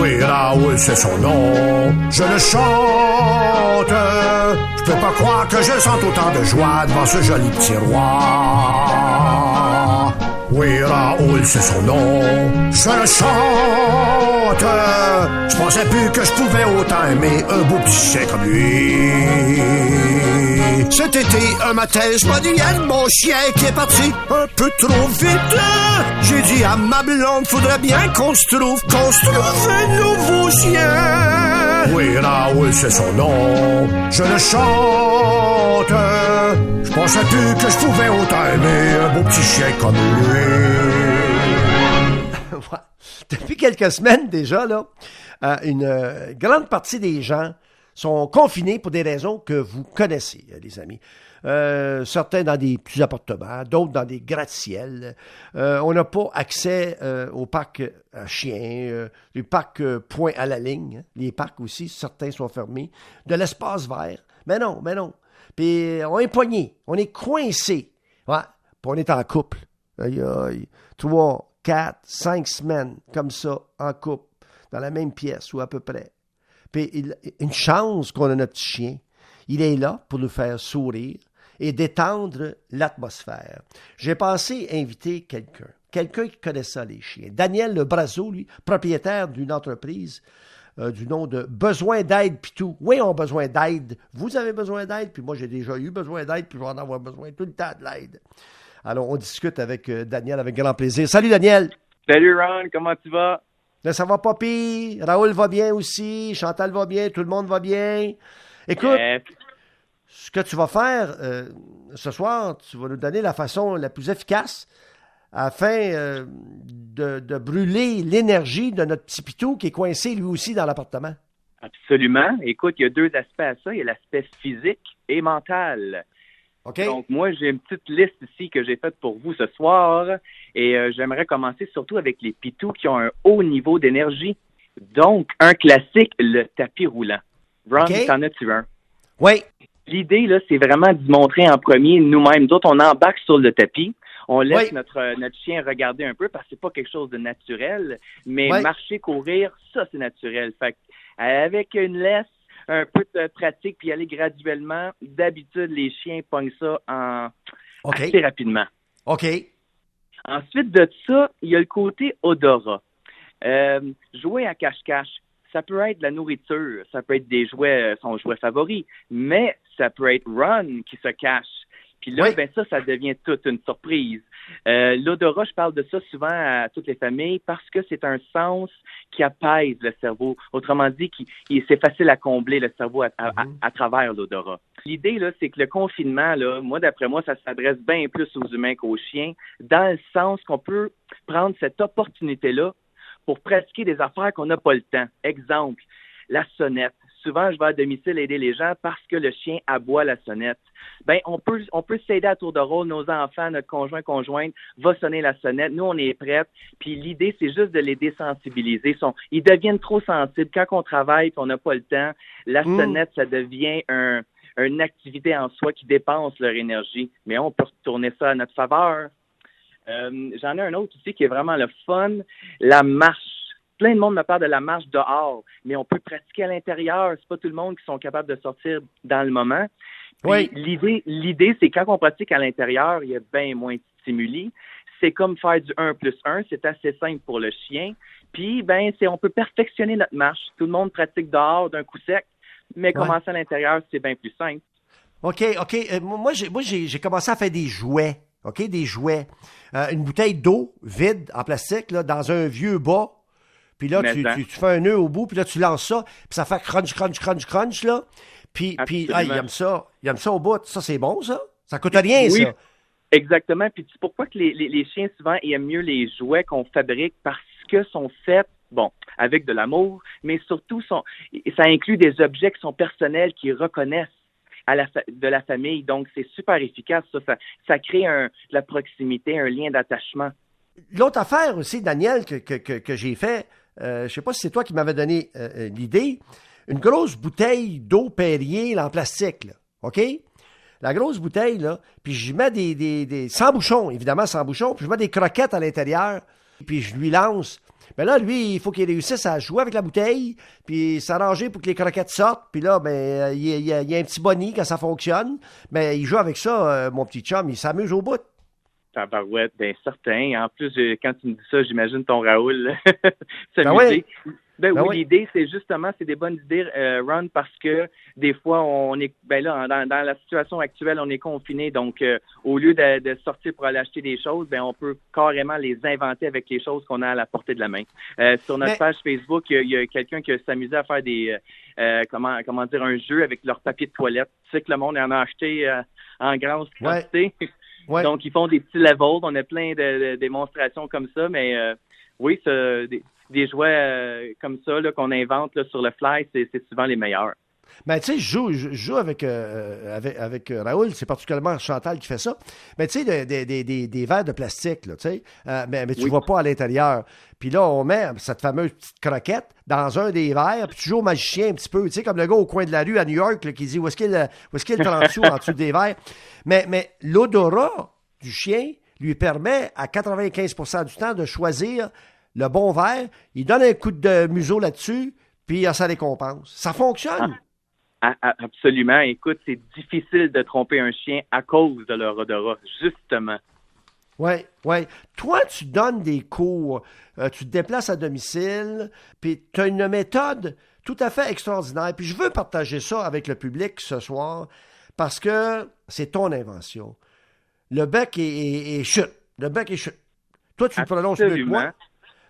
Oui, Raoul, c'est son nom. Je le chante. Je peux pas croire que je sente autant de joie devant ce joli petit roi. Oui, Raoul, c'est son nom. Je chante. Je pensais plus que je pouvais autant aimer un beau petit chien comme lui. Cet été, un matin, je m'en mon chien qui est parti un peu trop vite. J'ai dit à ma blonde, faudrait bien qu'on se trouve, qu'on se trouve un nouveau chien. Oui, Raoul, c'est son nom. Je le chante. Je pensais plus que je pouvais autant aimer un beau petit chien comme lui? Depuis quelques semaines déjà, là, euh, une euh, grande partie des gens sont confinés pour des raisons que vous connaissez, euh, les amis. Euh, certains dans des petits appartements, d'autres dans des gratte-ciels. Euh, on n'a pas accès au parc à chiens, les parcs point à la ligne, hein. les parcs aussi, certains sont fermés, de l'espace vert. Mais non, mais non. Puis on est poigné, on est coincé. Ouais, puis on est en couple. Aïe, aïe. Trois, quatre, cinq semaines comme ça, en couple, dans la même pièce ou à peu près. Puis une chance qu'on a notre chien. Il est là pour nous faire sourire et détendre l'atmosphère. J'ai pensé inviter quelqu'un, quelqu'un qui connaît ça, les chiens. Daniel Le Brazo, lui, propriétaire d'une entreprise euh, du nom de Besoin d'aide puis tout. Oui, on a besoin d'aide. Vous avez besoin d'aide, puis moi j'ai déjà eu besoin d'aide, puis je vais en avoir besoin tout le temps de l'aide. Alors, on discute avec euh, Daniel avec grand plaisir. Salut Daniel. Salut Ron, comment tu vas? Là, ça va pas pire. Raoul va bien aussi. Chantal va bien. Tout le monde va bien. Écoute, ce que tu vas faire euh, ce soir, tu vas nous donner la façon la plus efficace afin euh, de, brûler l'énergie de notre petit pitou qui est coincé lui aussi dans l'appartement. Absolument. Écoute, il y a deux aspects à ça. Il y a l'aspect physique et mental. Donc, moi, j'ai une petite liste ici que j'ai faite pour vous ce soir. Et euh, j'aimerais commencer surtout avec les pitous qui ont un haut niveau d'énergie. Donc, un classique, le tapis roulant. Ron, t'en as-tu un? Oui. L'idée, là, c'est vraiment de montrer en premier nous-mêmes. D'autres, on embarque sur le tapis. On laisse notre, notre chien regarder un peu parce que c'est pas quelque chose de naturel. Mais marcher, courir, ça, c'est naturel. Fait avec une laisse, un peu de pratique puis aller graduellement. D'habitude, les chiens pognent ça en assez rapidement. OK. Ensuite de ça, il y a le côté odorat. Euh, jouer à cache-cache, ça peut être de la nourriture, ça peut être des jouets, son jouet favori, mais ça peut être Run qui se cache. Puis là, ben ça, ça devient toute une surprise. Euh, L'odorat, je parle de ça souvent à toutes les familles parce que c'est un sens qui apaise le cerveau. Autrement dit, qui, c'est facile à combler le cerveau à, mm-hmm. travers l'odorat. L'idée, là, c'est que le confinement, là, moi, d'après moi, ça s'adresse bien plus aux humains qu'aux chiens, dans le sens qu'on peut prendre cette opportunité-là pour pratiquer des affaires qu'on n'a pas le temps. Exemple, la sonnette souvent je vais à domicile aider les gens parce que le chien aboie la sonnette. Ben on peut on peut s'aider à tour de rôle. Nos enfants, notre conjoint conjointe va sonner la sonnette. Nous on est prêts. Puis l'idée c'est juste de les désensibiliser. Ils, deviennent trop sensibles quand on travaille et qu'on n'a pas le temps. La mm. sonnette ça devient un une activité en soi qui dépense leur énergie. Mais on peut retourner ça à notre faveur. Euh, j'en ai un autre aussi qui est vraiment le fun, la marche plein de monde me parle de la marche dehors, mais on peut pratiquer à l'intérieur. C'est pas tout le monde qui sont capables de sortir dans le moment. oui. L'idée, l'idée, c'est quand on pratique à l'intérieur, il y a bien moins de stimuli. C'est comme faire du 1 plus 1. C'est assez simple pour le chien. Puis, ben, c'est, on peut perfectionner notre marche. Tout le monde pratique dehors d'un coup sec, mais commencer à l'intérieur, c'est bien plus simple. OK, OK. Euh, moi, j'ai, moi j'ai, commencé à faire des jouets. OK, des jouets. Euh, une bouteille d'eau vide en plastique, là, dans un vieux bas puis là, tu, fais un nœud au bout, puis là, tu lances ça, puis ça fait crunch, crunch, crunch, crunch, là. Puis, puis ah, il aime ça. Il aime ça au bout. Ça, c'est bon, ça? Ça coûte rien, oui, ça. Exactement. Puis c'est pourquoi que les, les, chiens, souvent, aiment mieux les jouets qu'on fabrique parce que sont faits bon, avec de l'amour, mais surtout, sont, ça inclut des objets qui sont personnels, qui reconnaissent à la de la famille. Donc, c'est super efficace, ça. Ça, crée un, de la proximité, un lien d'attachement. L'autre affaire aussi, Daniel, que, que, que j'ai fait, euh, je sais pas si c'est toi qui m'avais donné euh, euh, l'idée, une grosse bouteille d'eau Perrier en plastique, OK? La grosse bouteille, là, puis je mets des, sans bouchons, évidemment sans bouchons, puis je mets des croquettes à l'intérieur, puis je lui lance Mais là, lui, il faut qu'il réussisse à jouer avec la bouteille, puis s'arranger pour que les croquettes sortent. Puis là, ben, euh, il y, a, un petit boni quand ça fonctionne. Mais il joue avec ça, mon petit chum. Il s'amuse au bout. Tabarouette, bien certain. En plus, euh, quand tu me dis ça, j'imagine ton Raoul s'amuser. Ben oui. Ben, Ben oui, oui. l'idée, c'est justement, c'est des bonnes idées, euh, Ron, parce que des fois, on est, ben là, dans, dans la situation actuelle, on est confiné, donc euh, au lieu de, de sortir pour aller acheter des choses, ben on peut carrément les inventer avec les choses qu'on a à la portée de la main. Euh, sur notre Mais- page Facebook, il y a, quelqu'un qui s'amusait à faire des, euh, euh, comment, comment dire, un jeu avec leur papier de toilette. Tu sais que le monde en a acheté euh, en grande quantité. Ouais. Donc, ils font des petits levels. On a plein de, démonstrations comme ça, mais euh, oui, ça, des, des jouets euh, comme ça qu'on invente là, sur le fly, c'est souvent les meilleurs. Ben, tu sais, je joue, je joue avec, euh, avec, avec euh, Raoul, c'est particulièrement Chantal qui fait ça. Mais tu sais, des, des, des, verres de plastique, là, tu sais, euh, mais, mais tu Oui. vois pas à l'intérieur. Puis là, on met cette fameuse petite croquette dans un des verres, puis tu joues au magicien un petit peu, tu sais, comme le gars au coin de la rue à New York là, qui dit où est-ce qu'il est-ce qu'il y a le 30 sous en dessous des verres? Mais, mais l'odorat du chien lui permet à 95% du temps de choisir le bon verre. Il donne un coup de museau là-dessus, puis il a sa récompense. Ça fonctionne. Absolument. Écoute, c'est difficile de tromper un chien à cause de leur odorat, justement. Oui, oui. Toi, tu donnes des cours, euh, tu te déplaces à domicile, puis tu as une méthode tout à fait extraordinaire. Puis je veux partager ça avec le public ce soir parce que c'est ton invention. Le bec est, est- est chute. Le bec est chute. Toi, tu le prononces mieux que Absolument. moi.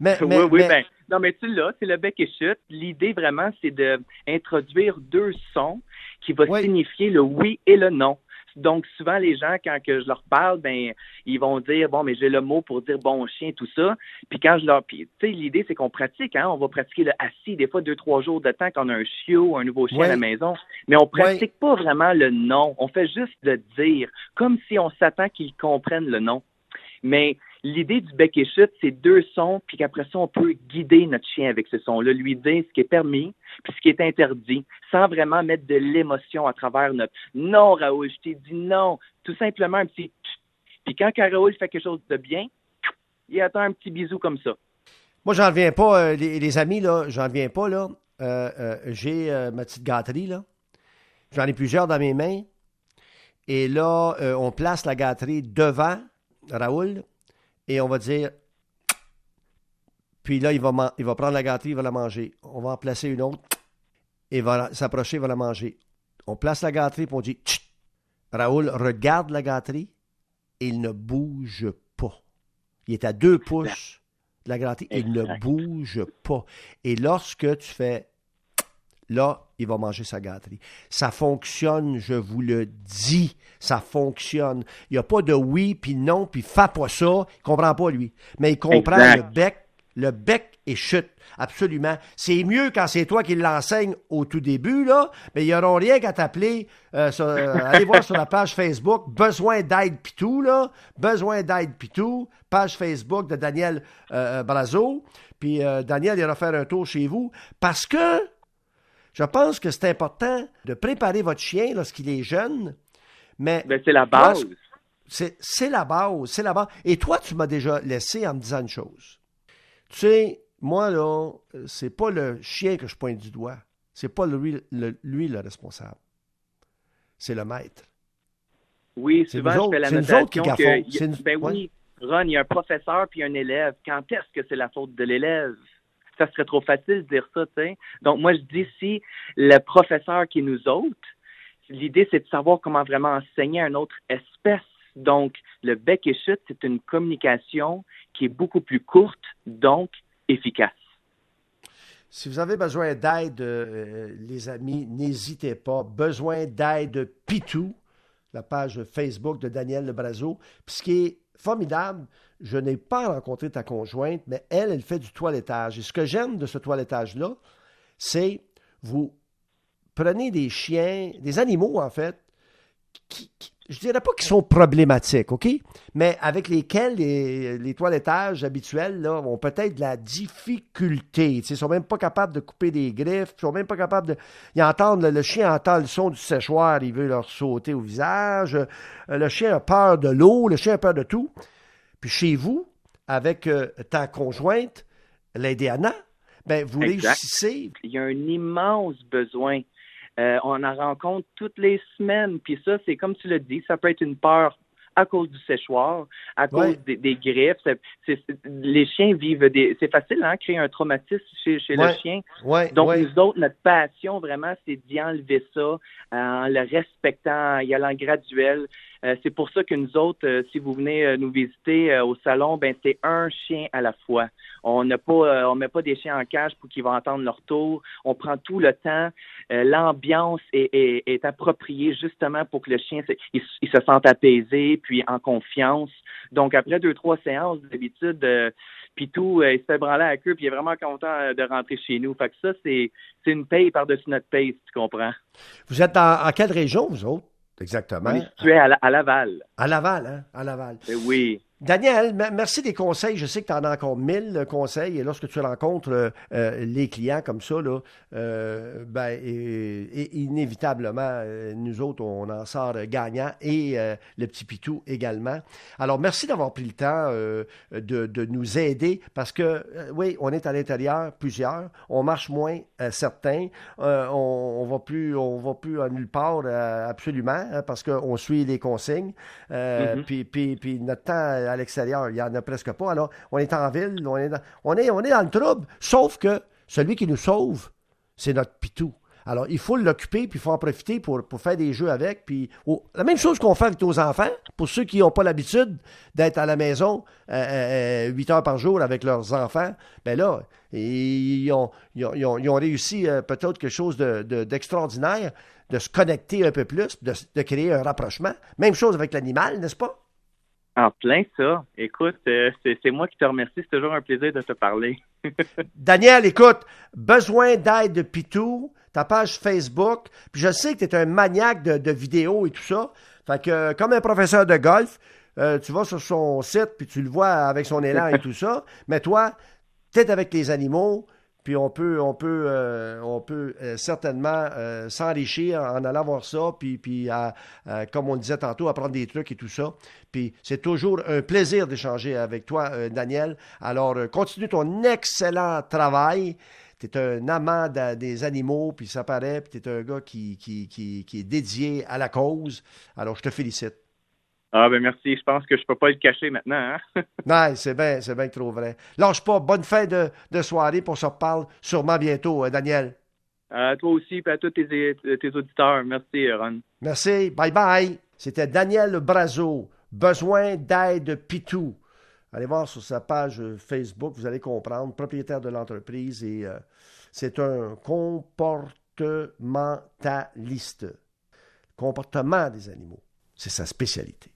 Mais, mais, oui, oui, mais- ben, non, mais tu l'as, c'est le bec et chute. L'idée vraiment, c'est d'introduire deux sons qui vont Oui. signifier le oui et le non. Donc, souvent, les gens, quand que je leur parle, ben, ils vont dire, bon, mais j'ai le mot pour dire bon chien, tout ça. Puis quand je leur, tu sais, l'idée, c'est qu'on pratique, hein. On va pratiquer le assis, des fois, deux, trois jours de temps quand on a un chiot, un nouveau chien Oui. à la maison. Mais on pratique pas vraiment le non. On fait juste le dire, comme si on s'attend qu'ils comprennent le non. Mais l'idée du bec et chute, c'est deux sons, puis qu'après ça, on peut guider notre chien avec ce son-là, lui dire ce qui est permis, puis ce qui est interdit, sans vraiment mettre de l'émotion à travers notre non, Raoul, je t'ai dit non. Tout simplement un petit. Puis quand Raoul fait quelque chose de bien, il attend un petit bisou comme ça. Moi, j'en reviens pas, euh, les, amis, là, j'en reviens pas, là. Euh, euh, j'ai ma petite gâterie, là. J'en ai plusieurs dans mes mains. Et là, on place la gâterie devant Raoul et on va dire. Puis là, il va, man- il va prendre la gâterie, il va la manger. On va en placer une autre. Il va s'approcher, il va la manger. On place la gâterie, puis on dit. Raoul regarde la gâterie et il ne bouge pas. Il est à deux pouces de la gâterie et il ne bouge pas. Et lorsque tu fais là, il va manger sa gâterie. Ça fonctionne, je vous le dis. Ça fonctionne. Il n'y a pas de oui, puis non, puis fais pas ça. Il comprend pas, lui. Mais il comprend Exact. le bec. Le bec et chute. Absolument. C'est mieux quand c'est toi qui l'enseigne au tout début, là. Mais ils n'auront rien qu'à t'appeler. euh, euh, allez voir sur la page Facebook. Besoin d'aide Pitou, là. Besoin d'aide Pitou. Page Facebook de Daniel euh, Brazo. Puis euh, Daniel ira faire un tour chez vous. Parce que je pense que c'est important de préparer votre chien lorsqu'il est jeune, mais Ben, c'est la base. C'est la base, c'est la base. Et toi, tu m'as déjà laissé en me disant une chose. Tu sais, moi, là, c'est pas le chien que je pointe du doigt. C'est pas lui le, lui le responsable. C'est le maître. Oui, C'est souvent, je autres- fais la notation que, nous- ben oui, Ron, il y a un professeur puis un élève. Quand est-ce que c'est la faute de l'élève? Ça serait trop facile de dire ça, tu sais. Donc, moi, je dis si le professeur qui nous autres, l'idée, c'est de savoir comment vraiment enseigner à une autre espèce. Donc, le bec et chute, c'est une communication qui est beaucoup plus courte, donc efficace. Si vous avez besoin d'aide, euh, les amis, n'hésitez pas. Besoin d'aide Pitou, la page Facebook de Daniel Lebrazo. Puis ce qui est formidable, je n'ai pas rencontré ta conjointe, mais elle, elle fait du toilettage. Et ce que j'aime de ce toilettage-là, c'est vous prenez des chiens, des animaux en fait, qui, qui- je dirais pas qu'ils sont problématiques, OK? Mais avec lesquels les, les toilettages habituels là, ont peut-être de la difficulté. Ils sont même pas capables de couper des griffes, ils sont même pas capables de. Ils entendent, le, le chien entend le son du séchoir, il veut leur sauter au visage. Euh, Le chien a peur de l'eau, le chien a peur de tout. Puis chez vous, avec euh, ta conjointe, l'Indiana, ben, vous Exact. réussissez. Il y a un immense besoin. Euh, on en rencontre toutes les semaines. Puis ça, c'est comme tu l'as dit, ça peut être une peur à cause du séchoir, à cause Ouais. des, des griffes. C'est- c'est- les chiens vivent des. C'est facile, hein, créer un traumatisme chez, chez Ouais. le chien. Ouais, Donc, nous autres, notre passion, vraiment, c'est d'y enlever ça euh, en le respectant, en y allant graduel. Euh, c'est pour ça que nous autres, euh, si vous venez euh, nous visiter euh, au salon, ben c'est un chien à la fois. On n'a pas, euh, on met pas des chiens en cage pour qu'ils vont entendre leur tour. On prend tout le temps. Euh, L'ambiance est, est, est appropriée justement pour que le chien se- il, il se sente apaisé puis en confiance. Donc après deux trois séances d'habitude, euh, Pitou, euh, il se fait branler à la queue, puis il est vraiment content euh, de rentrer chez nous. Fait que ça, c'est c'est une paye par-dessus notre paye, si tu comprends. Vous êtes dans, en quelle région, vous autres, exactement? On est situé à, à Laval. À Laval, hein? À Laval. Eh Oui. Daniel, me- merci des conseils. Je sais que tu en as encore mille conseils. Et lorsque tu rencontres euh, euh, les clients comme ça, là, euh, ben, et- et inévitablement, nous autres, on en sort gagnant et le petit Pitou également. Alors, merci d'avoir pris le temps de, de nous aider parce que, oui, on est à l'intérieur, plusieurs. On marche moins, certains. On, on va plus, on va plus à nulle part, absolument, hein, parce qu'on suit les consignes. Mhm. puis, puis, puis notre temps à l'extérieur, il n'y en a presque pas. Alors, on est en ville, on est dans, on est, on est dans le trouble, sauf que celui qui nous sauve, c'est notre pitou. Alors, il faut l'occuper, puis il faut en profiter pour, pour faire des jeux avec. Puis, la même chose qu'on fait avec nos enfants, pour ceux qui n'ont pas l'habitude d'être à la maison euh, euh, 8 heures par jour avec leurs enfants, ben là, ils ont, ils ont, ils ont- réussi euh, peut-être quelque chose de- de- d'extraordinaire, de, se connecter un peu plus, de créer un rapprochement. Même chose avec l'animal, n'est-ce pas? En plein ça. Écoute, euh, c'est moi qui te remercie. C'est toujours un plaisir de te parler. Daniel, écoute, besoin d'aide de Pitou, ta page Facebook, puis je sais que tu es un maniaque de, de vidéos et tout ça. Fait que, comme un professeur de golf, euh, tu vas sur son site, puis tu le vois avec son élan et tout ça. Mais toi, peut-être avec les animaux, puis on peut, euh, euh, certainement euh, s'enrichir en allant voir ça, puis, comme on le disait tantôt, apprendre des trucs et tout ça. Puis c'est toujours un plaisir d'échanger avec toi, Daniel. Alors, continue ton excellent travail. Tu es un amant de- des animaux, puis ça paraît, puis tu es un gars qui, qui, qui est dédié à la cause. Alors, je te félicite. Ah ben merci. Je pense que je peux pas le cacher maintenant. Hein? Non, c'est bien, c'est bien trop vrai. Lâche pas. Bonne fin de, de soirée, pour se reparle sûrement bientôt, euh, Daniel. À toi aussi, et à tous tes, tes auditeurs. Merci, Ron. Merci. Bye bye. C'était Daniel Brazo. Besoin d'aide Pitou. Allez voir sur sa page Facebook, vous allez comprendre. Propriétaire de l'entreprise et euh, c'est un comportementaliste. Comportement des animaux. C'est sa spécialité.